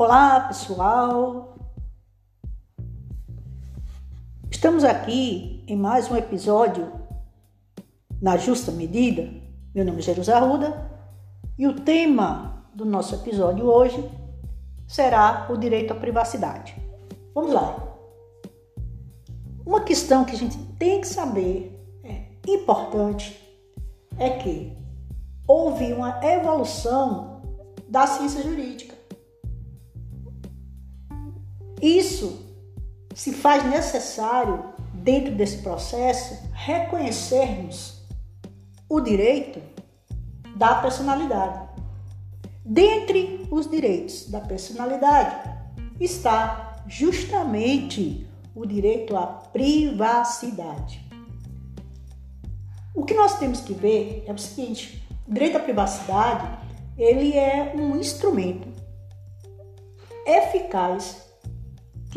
Olá, pessoal. Estamos aqui em mais um episódio na justa medida. Meu nome é Jerusa Arruda e o tema do nosso episódio hoje será o direito à privacidade. Vamos lá. Uma questão que a gente tem que saber, é importante, é que houve uma evolução da ciência jurídica. Isso se faz necessário, dentro desse processo, reconhecermos o direito da personalidade. Dentre os direitos da personalidade está justamente o direito à privacidade. O que nós temos que ver é o seguinte: o direito à privacidade ele é um instrumento eficaz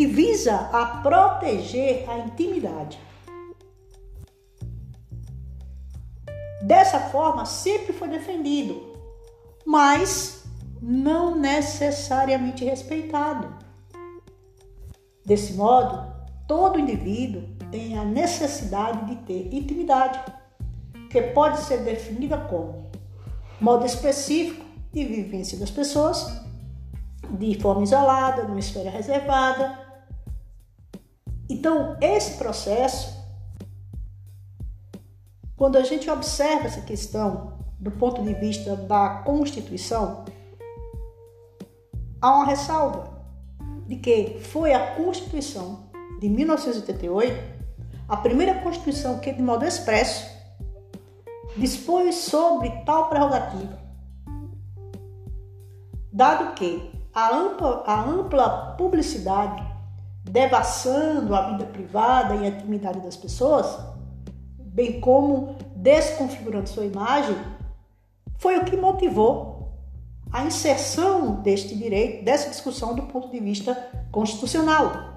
que visa a proteger a intimidade. Dessa forma, sempre foi defendido, mas não necessariamente respeitado. Desse modo, todo indivíduo tem a necessidade de ter intimidade, que pode ser definida como modo específico de vivência das pessoas, de forma isolada, numa esfera reservada. Então, esse processo, quando a gente observa essa questão do ponto de vista da Constituição, há uma ressalva de que foi a Constituição de 1988 a primeira Constituição que, de modo expresso, dispôs sobre tal prerrogativa, dado que a ampla, a ampla publicidade devassando a vida privada e a intimidade das pessoas, bem como desconfigurando sua imagem, foi o que motivou a inserção deste direito, dessa discussão do ponto de vista constitucional.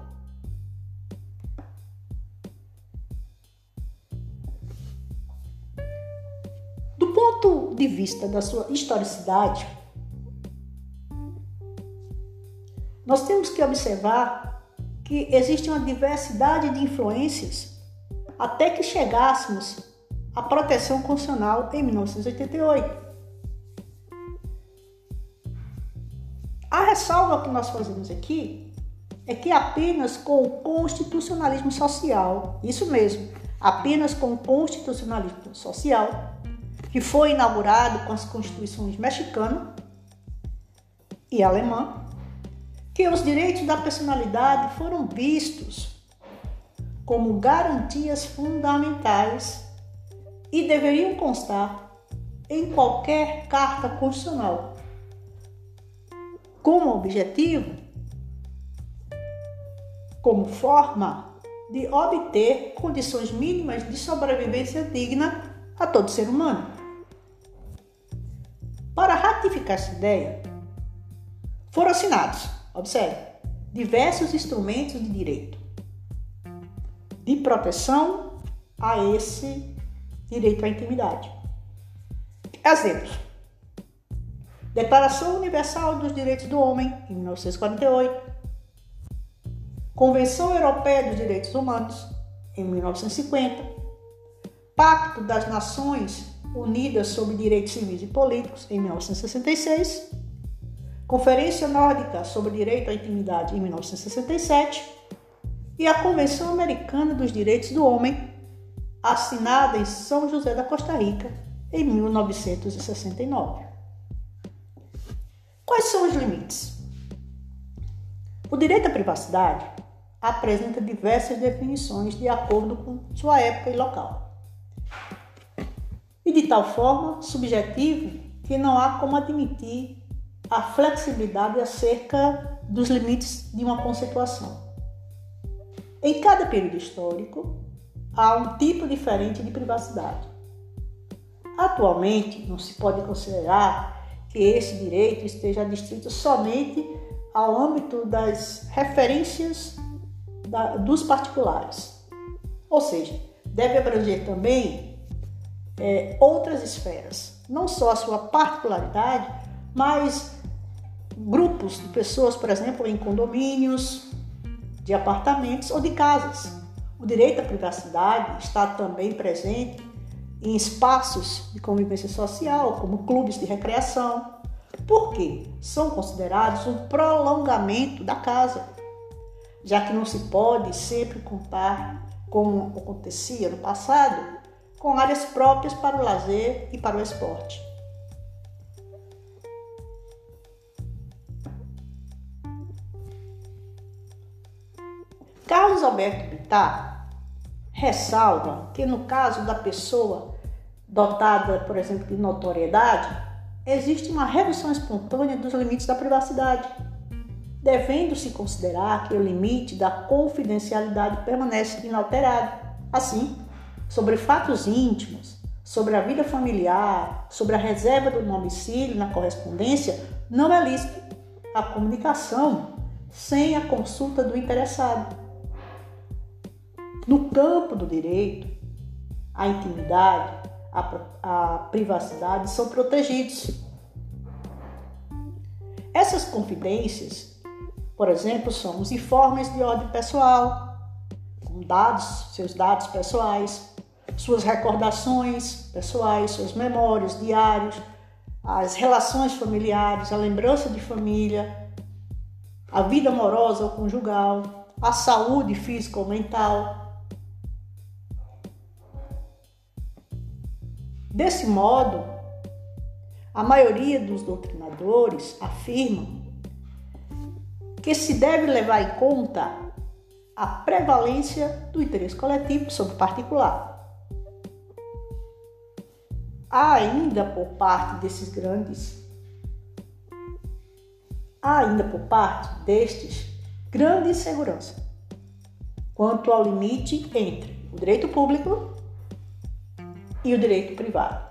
Do ponto de vista da sua historicidade, nós temos que observar que existe uma diversidade de influências até que chegássemos à proteção constitucional em 1988. A ressalva que nós fazemos aqui é que apenas com o constitucionalismo social, isso mesmo, apenas com o constitucionalismo social, que foi inaugurado com as constituições mexicana e alemã, que os direitos da personalidade foram vistos como garantias fundamentais e deveriam constar em qualquer carta constitucional, como objetivo, como forma de obter condições mínimas de sobrevivência digna a todo ser humano. Para ratificar essa ideia, foram assinados Observe, diversos instrumentos de direito. De proteção a esse direito à intimidade. Exemplos: Declaração Universal dos Direitos do Homem, em 1948, Convenção Europeia dos Direitos Humanos, em 1950, Pacto das Nações Unidas sobre Direitos Civis e Políticos, em 1966 Conferência Nórdica sobre Direito à Intimidade em 1967 e a Convenção Americana dos Direitos do Homem, assinada em São José da Costa Rica em 1969. Quais são os limites? O direito à privacidade apresenta diversas definições de acordo com sua época e local. E de tal forma subjetivo que não há como admitir a flexibilidade acerca dos limites de uma conceituação. Em cada período histórico, há um tipo diferente de privacidade. Atualmente, não se pode considerar que esse direito esteja distrito somente ao âmbito das referências da, dos particulares. Ou seja, deve abranger também é, outras esferas, não só a sua particularidade, mas grupos de pessoas, por exemplo, em condomínios, de apartamentos ou de casas. O direito à privacidade está também presente em espaços de convivência social, como clubes de recreação, porque são considerados um prolongamento da casa, já que não se pode sempre contar, como acontecia no passado, com áreas próprias para o lazer e para o esporte. Carlos Alberto Bittar ressalva que no caso da pessoa dotada, por exemplo, de notoriedade, existe uma redução espontânea dos limites da privacidade, devendo-se considerar que o limite da confidencialidade permanece inalterado. Assim, sobre fatos íntimos, sobre a vida familiar, sobre a reserva do domicílio na correspondência, não é lícito a comunicação sem a consulta do interessado. No campo do direito, a intimidade, a, a privacidade são protegidos. Essas confidências, por exemplo, são os informes de ordem pessoal, com dados, seus dados pessoais, suas recordações pessoais, suas memórias, diários, as relações familiares, a lembrança de família, a vida amorosa ou conjugal, a saúde física ou mental, Desse modo, a maioria dos doutrinadores afirmam que se deve levar em conta a prevalência do interesse coletivo sobre o particular. Há ainda por parte desses grandes, há ainda por parte destes grande insegurança quanto ao limite entre o direito público e o direito privado.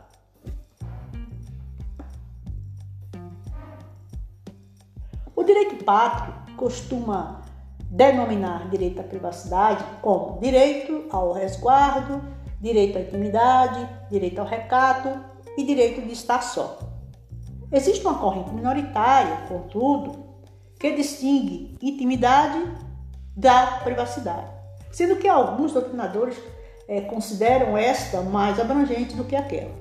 O direito pátrio costuma denominar direito à privacidade como direito ao resguardo, direito à intimidade, direito ao recato e direito de estar só. Existe uma corrente minoritária, contudo, que distingue intimidade da privacidade, sendo que alguns doutrinadores é, consideram esta mais abrangente do que aquela,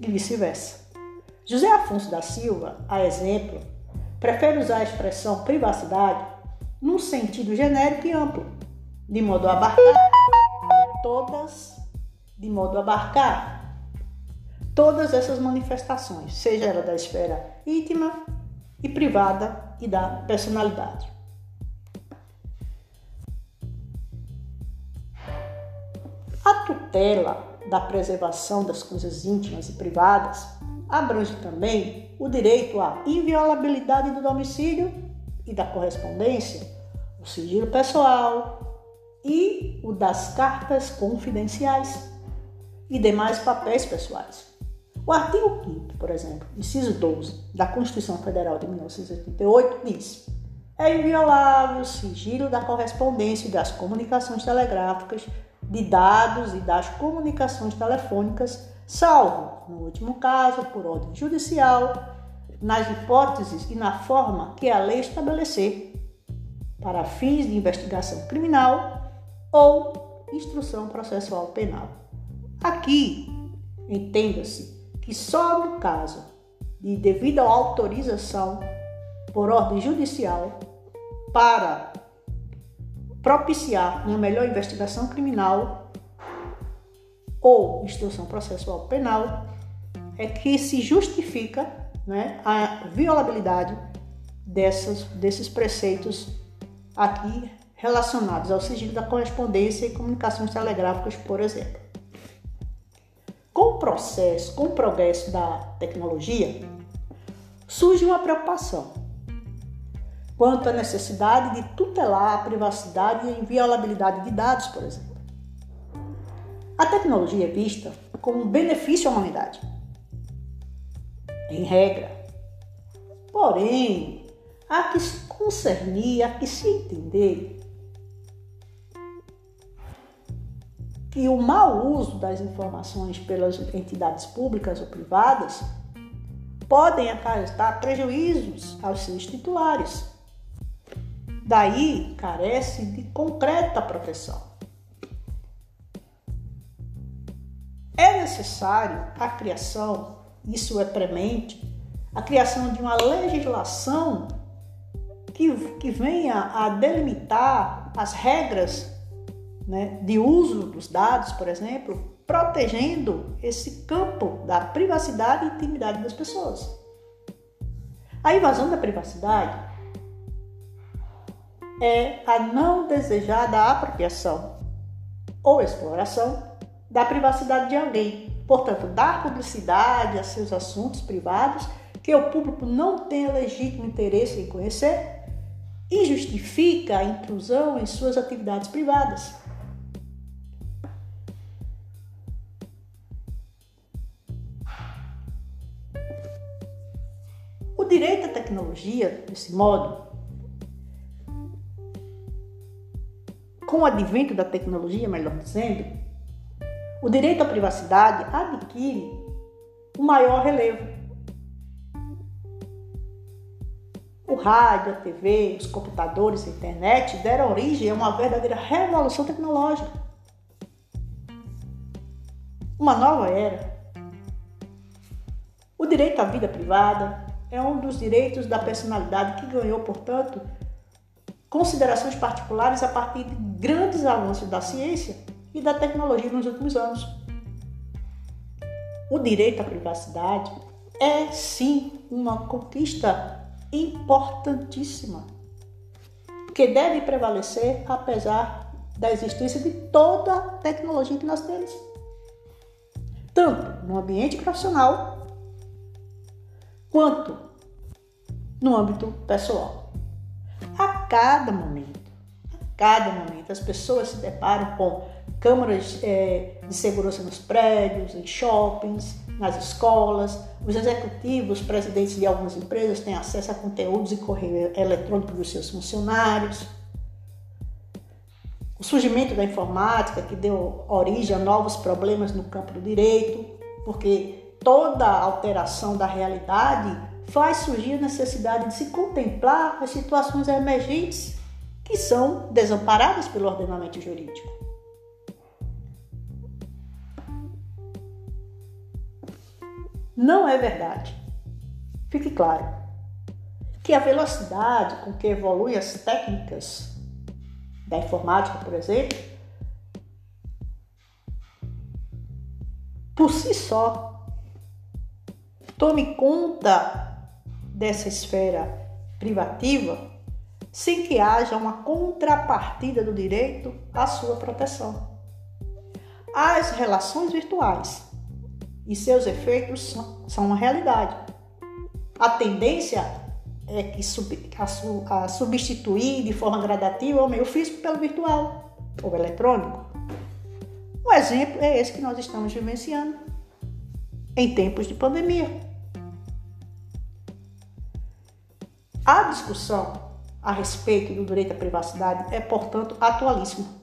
e vice-versa. José Afonso da Silva, a exemplo, prefere usar a expressão privacidade num sentido genérico e amplo, de modo a abarcar todas, de modo a abarcar todas essas manifestações, seja ela da esfera íntima e privada e da personalidade. A tutela da preservação das coisas íntimas e privadas abrange também o direito à inviolabilidade do domicílio e da correspondência, o sigilo pessoal e o das cartas confidenciais e demais papéis pessoais. O artigo 5 por exemplo, inciso 12 da Constituição Federal de 1988 diz: é inviolável o sigilo da correspondência e das comunicações telegráficas de dados e das comunicações telefônicas, salvo, no último caso, por ordem judicial, nas hipóteses e na forma que a lei estabelecer, para fins de investigação criminal ou instrução processual penal. Aqui, entenda-se que só no caso de devida autorização por ordem judicial para propiciar uma melhor investigação criminal ou instrução processual penal, é que se justifica né, a violabilidade dessas, desses preceitos aqui relacionados ao sigilo da correspondência e comunicações telegráficas, por exemplo. Com o processo, com o progresso da tecnologia, surge uma preocupação quanto à necessidade de tutelar a privacidade e a inviolabilidade de dados, por exemplo. A tecnologia é vista como um benefício à humanidade, em regra. Porém, há que se concernir, há que se entender que o mau uso das informações pelas entidades públicas ou privadas podem acarretar prejuízos aos seus titulares. Daí carece de concreta proteção. É necessário a criação, isso é premente, a criação de uma legislação que, que venha a delimitar as regras né, de uso dos dados, por exemplo, protegendo esse campo da privacidade e intimidade das pessoas. A invasão da privacidade é a não desejada apropriação ou exploração da privacidade de alguém. Portanto, dar publicidade a seus assuntos privados que o público não tenha legítimo interesse em conhecer e justifica a intrusão em suas atividades privadas. direito à tecnologia, desse modo, com o advento da tecnologia, melhor dizendo, o direito à privacidade adquire um maior relevo. O rádio, a TV, os computadores, a internet deram origem a uma verdadeira revolução tecnológica. Uma nova era. O direito à vida privada, é um dos direitos da personalidade que ganhou, portanto, considerações particulares a partir de grandes avanços da ciência e da tecnologia nos últimos anos. O direito à privacidade é sim uma conquista importantíssima que deve prevalecer apesar da existência de toda a tecnologia que nós temos. Tanto no ambiente profissional quanto no âmbito pessoal. A cada momento, cada momento, as pessoas se deparam com câmaras é, de segurança nos prédios, em shoppings, nas escolas. Os executivos, presidentes de algumas empresas têm acesso a conteúdos e correio eletrônico dos seus funcionários. O surgimento da informática, que deu origem a novos problemas no campo do direito, porque toda alteração da realidade faz surgir a necessidade de se contemplar as situações emergentes que são desamparadas pelo ordenamento jurídico. Não é verdade. Fique claro que a velocidade com que evoluem as técnicas da informática, por exemplo, por si só tome conta dessa esfera privativa sem que haja uma contrapartida do direito à sua proteção. As relações virtuais e seus efeitos são uma realidade. A tendência é que a substituir de forma gradativa o meio físico pelo virtual ou eletrônico. Um exemplo é esse que nós estamos vivenciando em tempos de pandemia. A discussão a respeito do direito à privacidade é, portanto, atualíssima.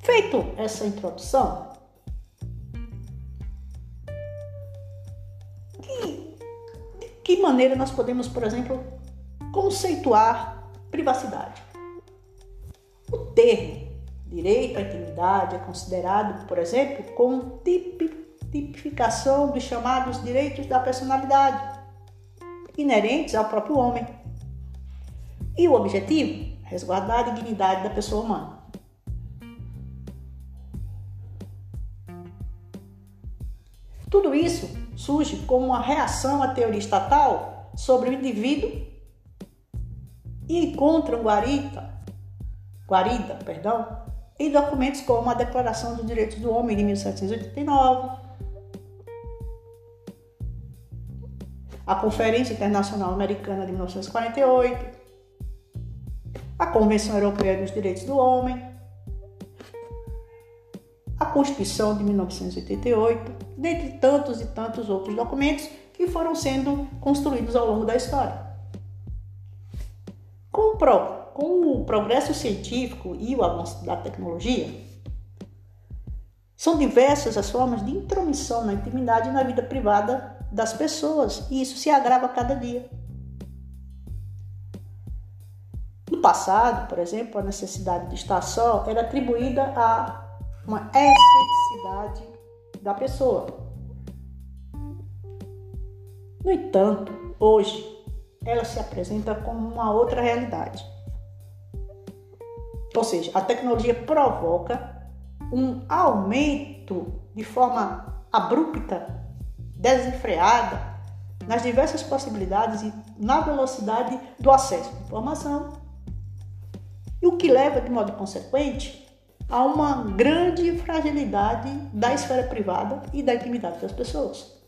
Feito essa introdução, que, de que maneira nós podemos, por exemplo, conceituar privacidade? O termo Direito à intimidade é considerado, por exemplo, como tipificação dos chamados direitos da personalidade, inerentes ao próprio homem. E o objetivo? Resguardar a dignidade da pessoa humana. Tudo isso surge como uma reação à teoria estatal sobre o indivíduo e encontra um guarita, guarida, perdão, e documentos como a Declaração dos Direitos do Homem de 1789, a Conferência Internacional Americana de 1948, a Convenção Europeia dos Direitos do Homem, a Constituição de 1988, dentre tantos e tantos outros documentos que foram sendo construídos ao longo da história. Com com o progresso científico e o avanço da tecnologia, são diversas as formas de intromissão na intimidade e na vida privada das pessoas, e isso se agrava a cada dia. No passado, por exemplo, a necessidade de estar só era atribuída a uma excentricidade da pessoa. No entanto, hoje ela se apresenta como uma outra realidade. Ou seja, a tecnologia provoca um aumento de forma abrupta, desenfreada, nas diversas possibilidades e na velocidade do acesso à informação, e o que leva, de modo consequente, a uma grande fragilidade da esfera privada e da intimidade das pessoas.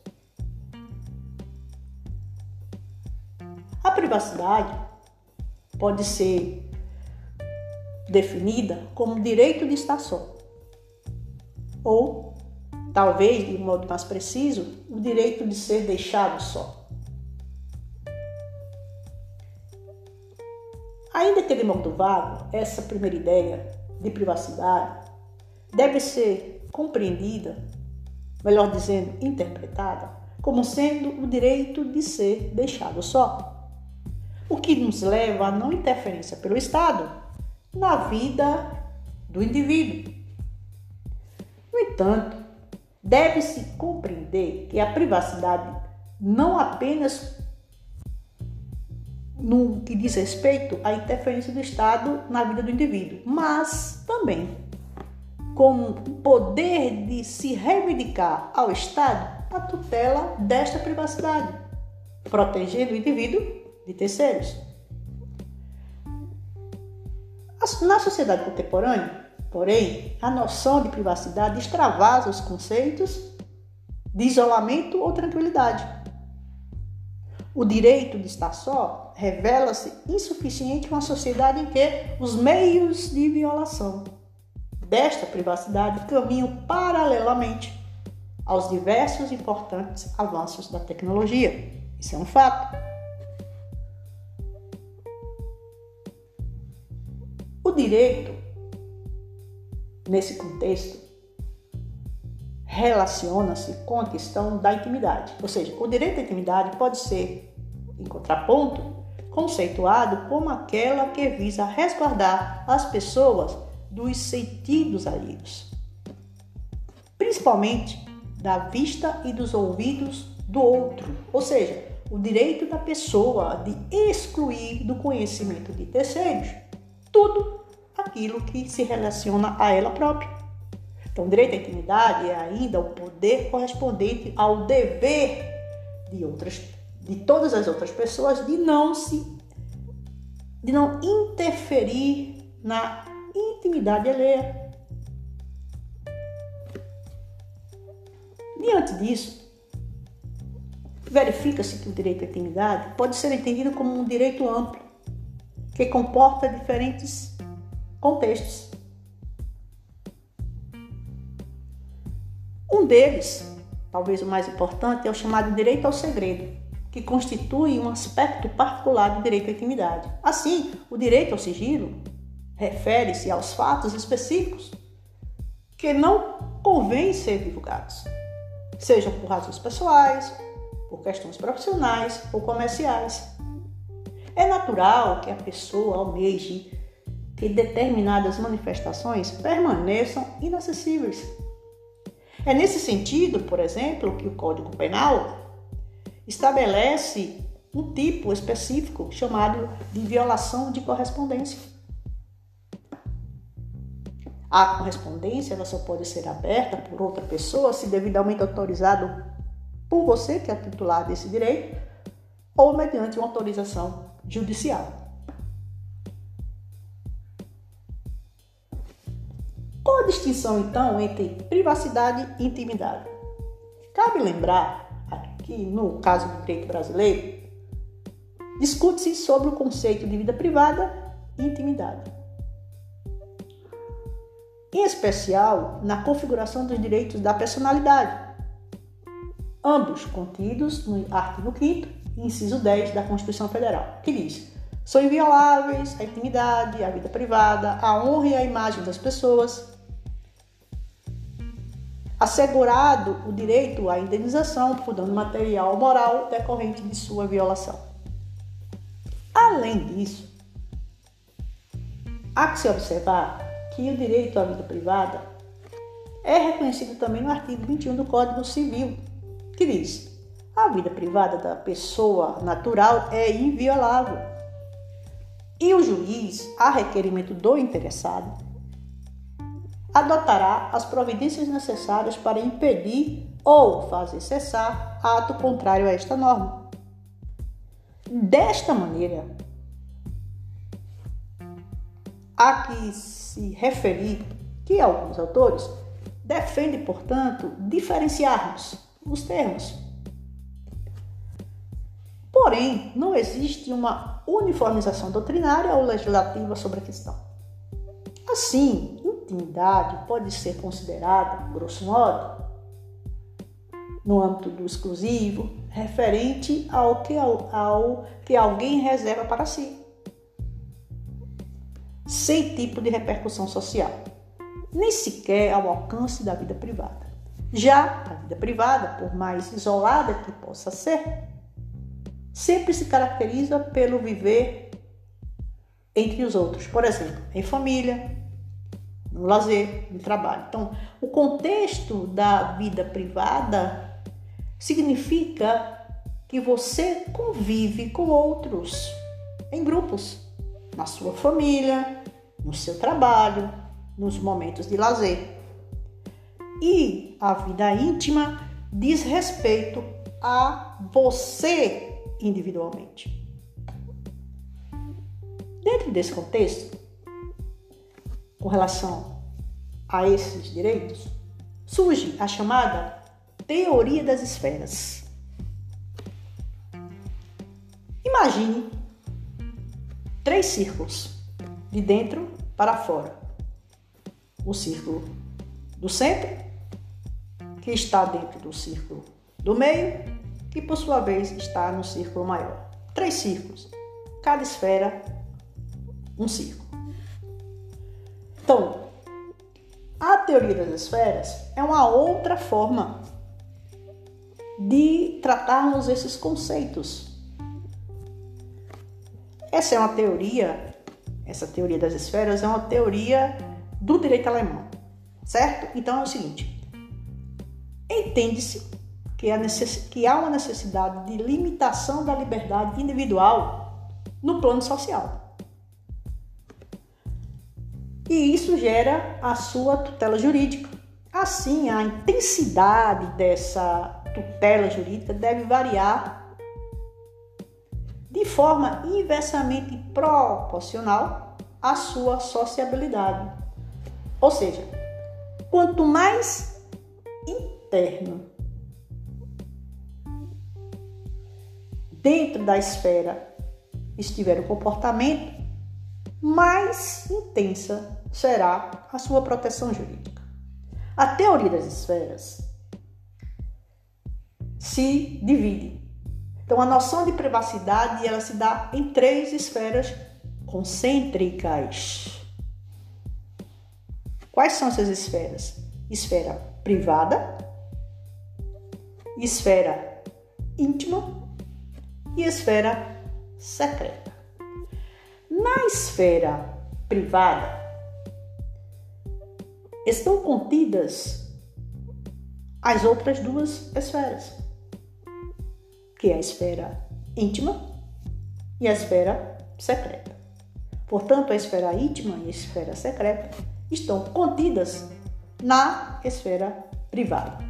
A privacidade pode ser definida como direito de estar só, ou, talvez de um modo mais preciso, o direito de ser deixado só. Ainda que de modo vago, essa primeira ideia de privacidade deve ser compreendida, melhor dizendo, interpretada, como sendo o direito de ser deixado só. O que nos leva a não interferência pelo Estado na vida do indivíduo. No entanto, deve-se compreender que a privacidade não apenas no que diz respeito à interferência do Estado na vida do indivíduo, mas também como poder de se reivindicar ao Estado a tutela desta privacidade, protegendo o indivíduo de terceiros. Na sociedade contemporânea, porém, a noção de privacidade extravasa os conceitos de isolamento ou tranquilidade. O direito de estar só revela-se insuficiente em uma sociedade em que os meios de violação desta privacidade caminham paralelamente aos diversos importantes avanços da tecnologia. Isso é um fato. O direito, nesse contexto, relaciona-se com a questão da intimidade. Ou seja, o direito à intimidade pode ser, em contraponto, conceituado como aquela que visa resguardar as pessoas dos sentidos alheios, principalmente da vista e dos ouvidos do outro, ou seja, o direito da pessoa de excluir do conhecimento de terceiros tudo aquilo que se relaciona a ela própria. Então, direito à intimidade é ainda o poder correspondente ao dever de outras, de todas as outras pessoas de não se, de não interferir na intimidade alheia. Diante disso, verifica-se que o direito à intimidade pode ser entendido como um direito amplo, que comporta diferentes contextos. Um deles, talvez o mais importante, é o chamado direito ao segredo, que constitui um aspecto particular do direito à intimidade. Assim, o direito ao sigilo refere-se aos fatos específicos que não convém ser divulgados, sejam por razões pessoais, por questões profissionais ou comerciais. É natural que a pessoa almeje que determinadas manifestações permaneçam inacessíveis. É nesse sentido, por exemplo, que o Código Penal estabelece um tipo específico chamado de violação de correspondência. A correspondência ela só pode ser aberta por outra pessoa se devidamente autorizado por você, que é titular desse direito, ou mediante uma autorização judicial. Qual a distinção então entre privacidade e intimidade? Cabe lembrar que no caso do direito brasileiro, discute-se sobre o conceito de vida privada e intimidade. Em especial na configuração dos direitos da personalidade, ambos contidos no artigo 5 inciso 10 da Constituição Federal, que diz: São invioláveis a intimidade, a vida privada, a honra e a imagem das pessoas. Assegurado o direito à indenização por dano material ou moral decorrente de sua violação. Além disso, há que se observar que o direito à vida privada é reconhecido também no artigo 21 do Código Civil, que diz: a vida privada da pessoa natural é inviolável e o juiz, a requerimento do interessado, adotará as providências necessárias para impedir ou fazer cessar ato contrário a esta norma. Desta maneira, há que se referir que alguns autores defendem, portanto, diferenciarmos os termos Porém, não existe uma uniformização doutrinária ou legislativa sobre a questão. Assim, intimidade pode ser considerada, grosso modo, no âmbito do exclusivo, referente ao que, ao, ao que alguém reserva para si, sem tipo de repercussão social, nem sequer ao alcance da vida privada. Já a vida privada, por mais isolada que possa ser, sempre se caracteriza pelo viver entre os outros, por exemplo, em família, no lazer, no trabalho. Então, o contexto da vida privada significa que você convive com outros em grupos, na sua família, no seu trabalho, nos momentos de lazer. E a vida íntima diz respeito a você individualmente. Dentro desse contexto, com relação a esses direitos, surge a chamada teoria das esferas. Imagine três círculos, de dentro para fora. O círculo do centro, que está dentro do círculo do meio, que por sua vez está no círculo maior. Três círculos, cada esfera um círculo. Então, a teoria das esferas é uma outra forma de tratarmos esses conceitos. Essa é uma teoria, essa teoria das esferas é uma teoria do direito alemão, certo? Então é o seguinte: entende-se que, é que há uma necessidade de limitação da liberdade individual no plano social. E isso gera a sua tutela jurídica. Assim, a intensidade dessa tutela jurídica deve variar de forma inversamente proporcional à sua sociabilidade. Ou seja, quanto mais interno dentro da esfera estiver o comportamento, mais intensa será a sua proteção jurídica. A teoria das esferas se divide. Então, a noção de privacidade ela se dá em três esferas concêntricas. Quais são essas esferas? Esfera privada, esfera íntima e esfera secreta. Na esfera privada estão contidas as outras duas esferas, que é a esfera íntima e a esfera secreta. Portanto, a esfera íntima e a esfera secreta estão contidas na esfera privada.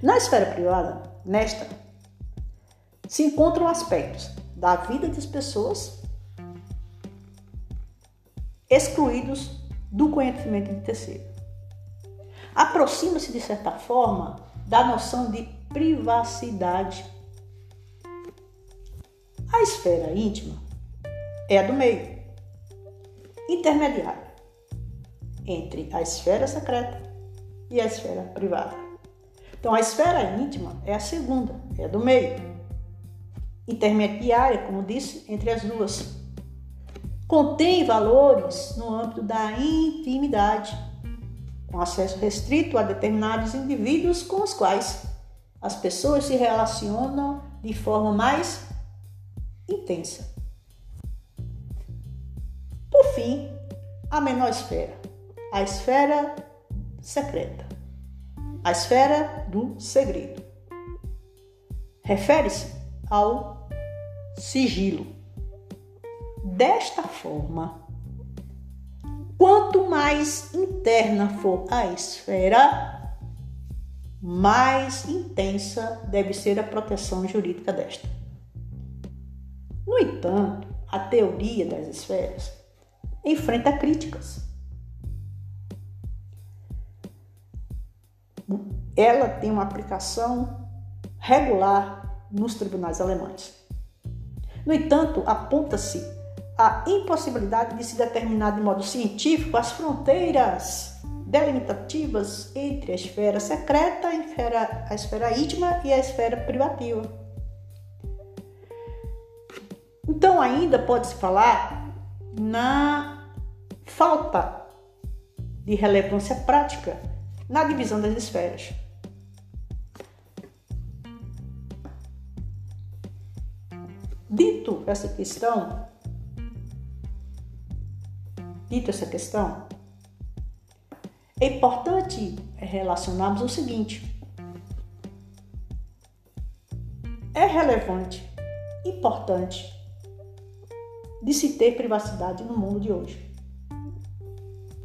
Na esfera privada, nesta se encontram aspectos da vida das pessoas excluídos do conhecimento de terceiro. Aproxima-se, de certa forma, da noção de privacidade. A esfera íntima é a do meio, intermediária, entre a esfera secreta e a esfera privada. Então, a esfera íntima é a segunda, é a do meio intermediária, como disse, entre as duas. Contém valores no âmbito da intimidade, com acesso restrito a determinados indivíduos com os quais as pessoas se relacionam de forma mais intensa. Por fim, a menor esfera, a esfera secreta, a esfera do segredo. Refere-se ao sigilo. Desta forma, quanto mais interna for a esfera, mais intensa deve ser a proteção jurídica desta. No entanto, a teoria das esferas enfrenta críticas. Ela tem uma aplicação regular nos tribunais alemães. No entanto, aponta-se a impossibilidade de se determinar de modo científico as fronteiras delimitativas entre a esfera secreta, a esfera, a esfera íntima e a esfera privativa. Então, ainda pode-se falar na falta de relevância prática na divisão das esferas. Dito essa questão, dito essa questão, é importante relacionarmos o seguinte: é relevante, importante de se ter privacidade no mundo de hoje.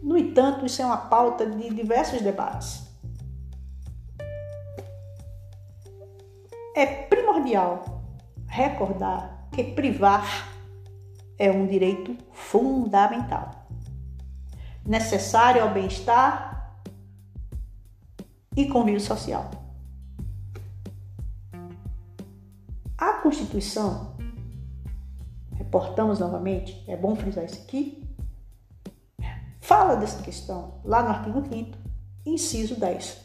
No entanto, isso é uma pauta de diversos debates. É primordial recordar que privar é um direito fundamental, necessário ao bem-estar e convívio social. A Constituição, reportamos novamente, é bom frisar isso aqui, fala dessa questão lá no artigo 5 inciso 10.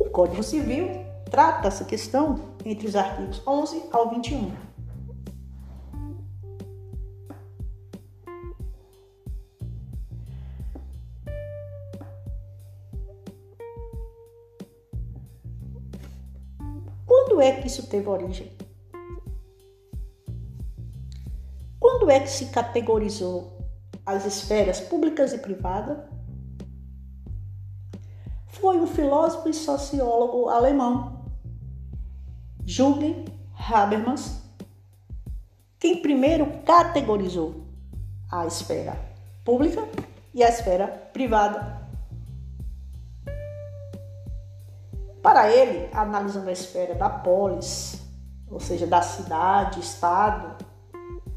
O Código Civil trata essa questão entre os artigos 11 ao 21. Quando é que isso teve origem? Quando é que se categorizou as esferas públicas e privadas? Foi um filósofo e sociólogo alemão Jürgen Habermas, quem primeiro categorizou a esfera pública e a esfera privada. Para ele, analisando a esfera da polis, ou seja, da cidade, estado,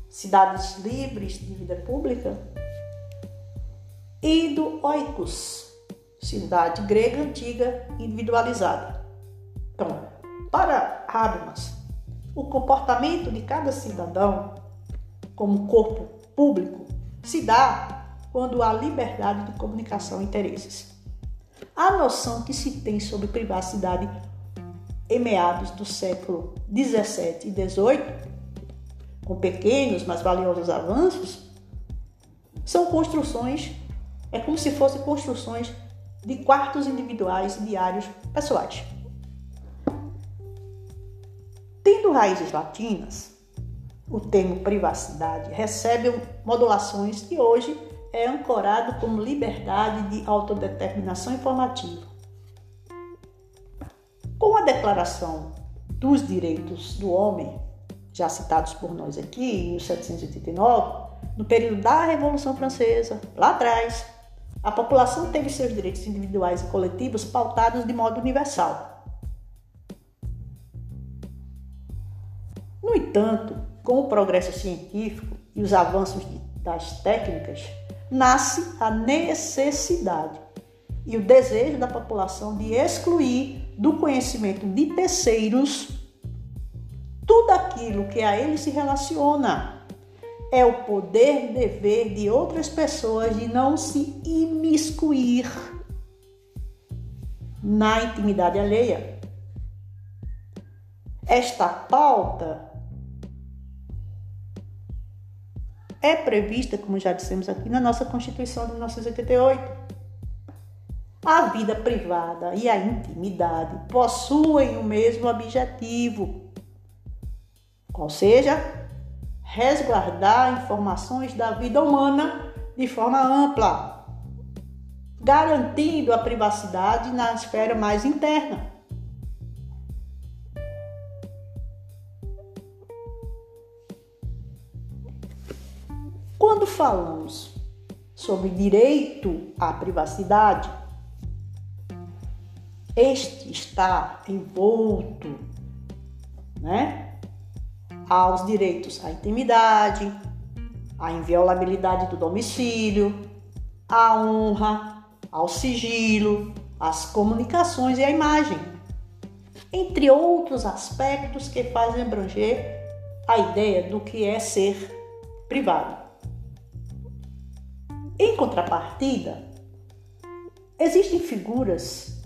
cidades livres de vida pública, e do oikos, cidade grega antiga individualizada. Então, para Habermas, o comportamento de cada cidadão como corpo público se dá quando há liberdade de comunicação e interesses. A noção que se tem sobre privacidade em meados do século 17 e 18, com pequenos mas valiosos avanços, são construções, é como se fossem construções de quartos individuais diários pessoais. Tendo raízes latinas, o termo privacidade recebe modulações e hoje é ancorado como liberdade de autodeterminação informativa. Com a Declaração dos Direitos do Homem, já citados por nós aqui em 1789, no período da Revolução Francesa, lá atrás, a população teve seus direitos individuais e coletivos pautados de modo universal No entanto, com o progresso científico e os avanços das técnicas, nasce a necessidade e o desejo da população de excluir do conhecimento de terceiros tudo aquilo que a ele se relaciona. É o poder dever de outras pessoas de não se imiscuir na intimidade alheia Esta pauta é prevista, como já dissemos aqui, na nossa Constituição de 1988. A vida privada e a intimidade possuem o mesmo objetivo, ou seja, resguardar informações da vida humana de forma ampla, garantindo a privacidade na esfera mais interna. Quando falamos sobre direito à privacidade, este está envolto, né, aos direitos à intimidade, à inviolabilidade do domicílio, à honra, ao sigilo, às comunicações e à imagem, entre outros aspectos que fazem abranger a ideia do que é ser privado. Em contrapartida, existem figuras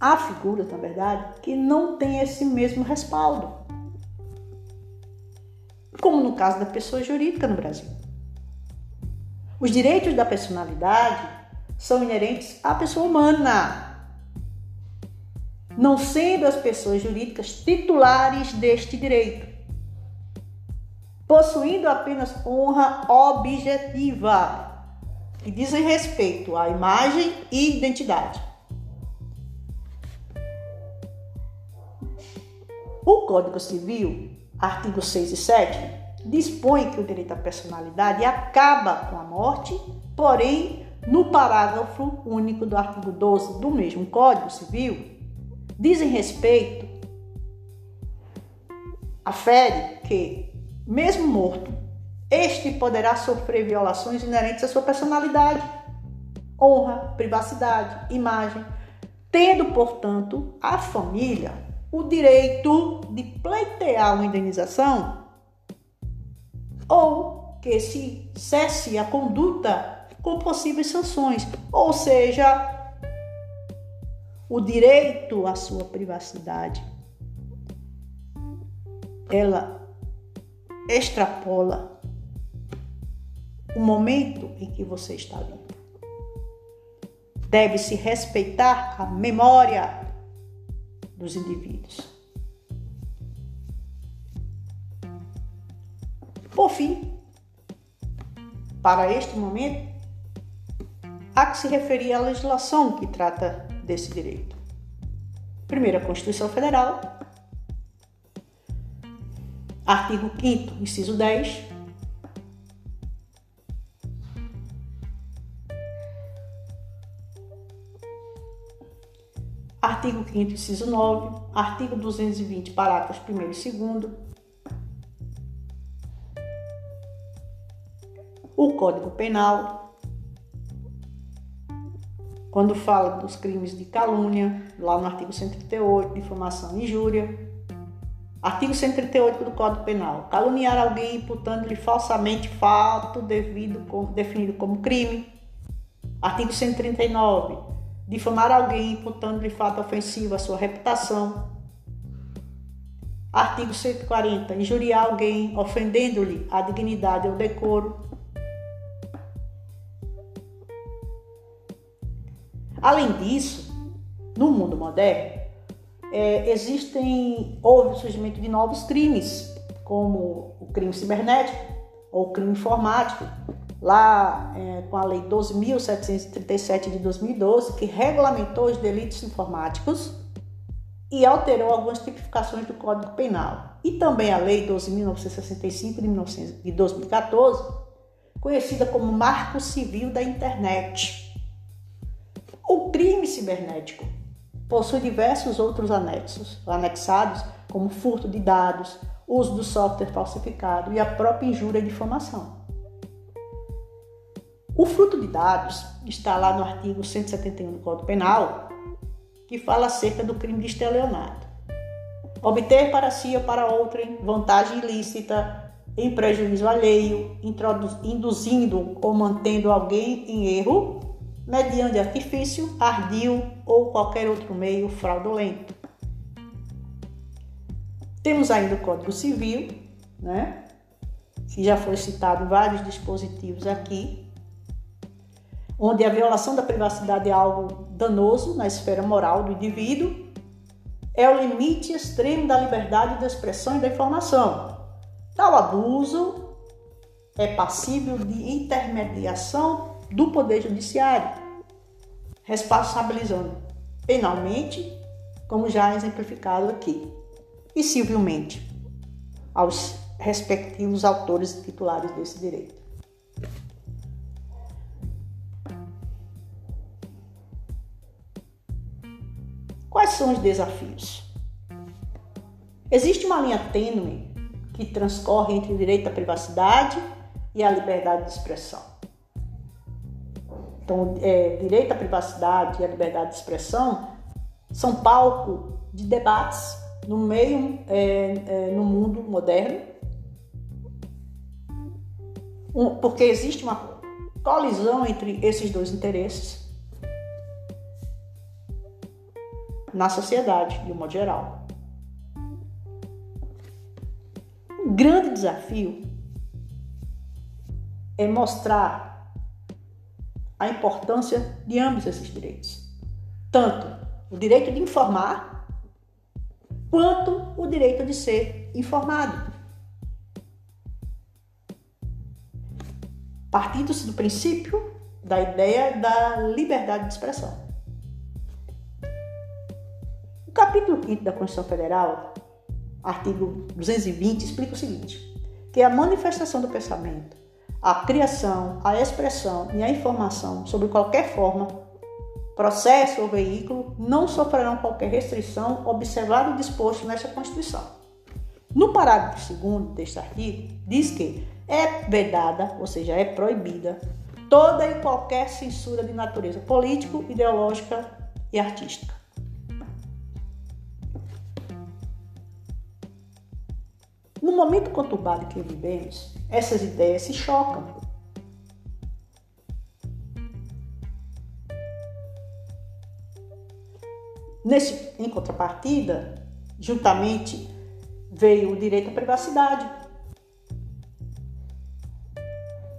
Há figuras, na verdade, que não têm esse mesmo respaldo. Como no caso da pessoa jurídica no Brasil. Os direitos da personalidade são inerentes à pessoa humana, não sendo as pessoas jurídicas titulares deste direito, possuindo apenas honra objetiva, que dizem respeito à imagem e identidade. O Código Civil, artigos 6 e 7, dispõe que o direito à personalidade acaba com a morte, porém, no parágrafo único do artigo 12 do mesmo Código Civil, dizem respeito, afere que, mesmo morto, este poderá sofrer violações inerentes à sua personalidade, honra, privacidade, imagem, tendo, portanto, a família o direito de pleitear uma indenização ou que se cesse a conduta com possíveis sanções, ou seja, o direito à sua privacidade. Ela extrapola o momento em que você está vivo. Deve-se respeitar a memória dos indivíduos. Por fim, para este momento, há que se referir à legislação que trata desse direito. Primeiro, a Constituição Federal, artigo 5, inciso 10, artigo 5 inciso 9, artigo 220, parágrafos 1 e 2 o Código Penal, quando fala dos crimes de calúnia, lá no artigo 138, difamação e injúria. Artigo 138 do Código Penal. Caluniar alguém imputando-lhe falsamente fato devido, definido como crime. Artigo 139 difamar alguém imputando-lhe fato ofensivo à sua reputação. Artigo 140. Injuriar alguém ofendendo-lhe a dignidade ou decoro. Além disso, no mundo moderno, é, existem, houve o surgimento de novos crimes, como o crime cibernético ou o crime informático, lá é, com a Lei 12.737 de 2012, que regulamentou os delitos informáticos e alterou algumas tipificações do Código Penal. E também a Lei 12.965 de 2014, conhecida como Marco Civil da Internet. O crime cibernético possui diversos outros anexos, anexados, como furto de dados, uso do software falsificado e a própria injúria de difamação. O fruto de dados está lá no artigo 171 do Código Penal, que fala acerca do crime de estelionato. Obter para si ou para outrem vantagem ilícita em prejuízo alheio, induzindo ou mantendo alguém em erro, mediante artifício, ardil ou qualquer outro meio fraudulento. Temos ainda o Código Civil, né? que já foi citado vários dispositivos aqui, onde a violação da privacidade é algo danoso na esfera moral do indivíduo, é o limite extremo da liberdade de expressão e da informação. Tal abuso é passível de intermediação do Poder Judiciário, responsabilizando penalmente, como já exemplificado aqui, e civilmente aos respectivos autores e titulares desse direito. Quais são os desafios? Existe uma linha tênue que transcorre entre o direito à privacidade e a liberdade de expressão. Então, é, direito à privacidade e a liberdade de expressão são palco de debates no meio, é, é, no mundo moderno, um, porque existe uma colisão entre esses dois interesses na sociedade, de um modo geral. Um grande desafio é mostrar a importância de ambos esses direitos. Tanto o direito de informar, quanto o direito de ser informado. Partindo-se do princípio da ideia da liberdade de expressão. O capítulo 5 da Constituição Federal, artigo 220, explica o seguinte: que a manifestação do pensamento, a criação, a expressão e a informação sobre qualquer forma, processo ou veículo não sofrerão qualquer restrição observado o disposto nesta Constituição. No parágrafo 2 deste artigo, diz que é vedada, ou seja, é proibida, toda e qualquer censura de natureza político, ideológica e artística. No momento conturbado que vivemos, essas ideias se chocam. Nesse, em contrapartida, juntamente veio o direito à privacidade.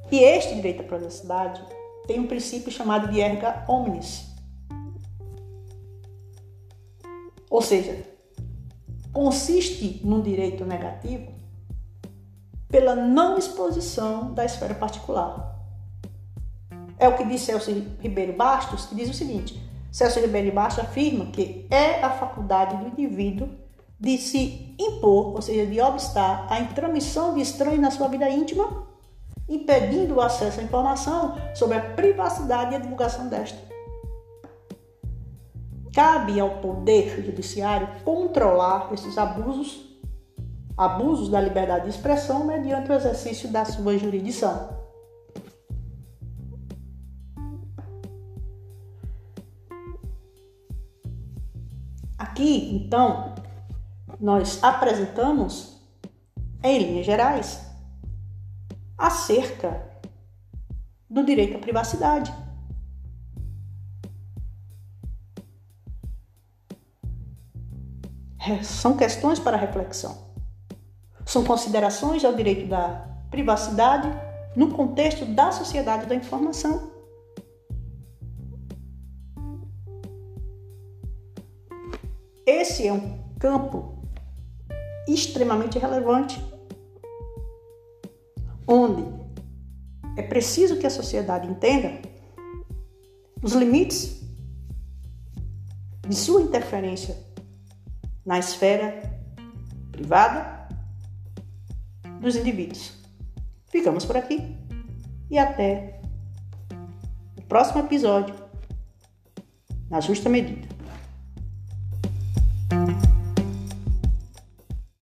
E este direito à privacidade tem um princípio chamado de erga omnes. Ou seja, consiste num direito negativo pela não exposição da esfera particular. É o que diz Celso Ribeiro Bastos, que diz o seguinte: Celso Ribeiro Bastos afirma que é a faculdade do indivíduo de se impor, ou seja, de obstar a intromissão de estranhos na sua vida íntima, impedindo o acesso à informação sobre a privacidade e a divulgação desta. Cabe ao Poder Judiciário controlar esses abusos, abusos da liberdade de expressão, mediante o exercício da sua jurisdição. Aqui, então, nós apresentamos, em linhas gerais, acerca do direito à privacidade. É, são questões para reflexão. São considerações ao direito da privacidade no contexto da sociedade da informação. Esse é um campo extremamente relevante, onde é preciso que a sociedade entenda os limites de sua interferência na esfera privada dos indivíduos. Ficamos por aqui e até o próximo episódio, na justa medida.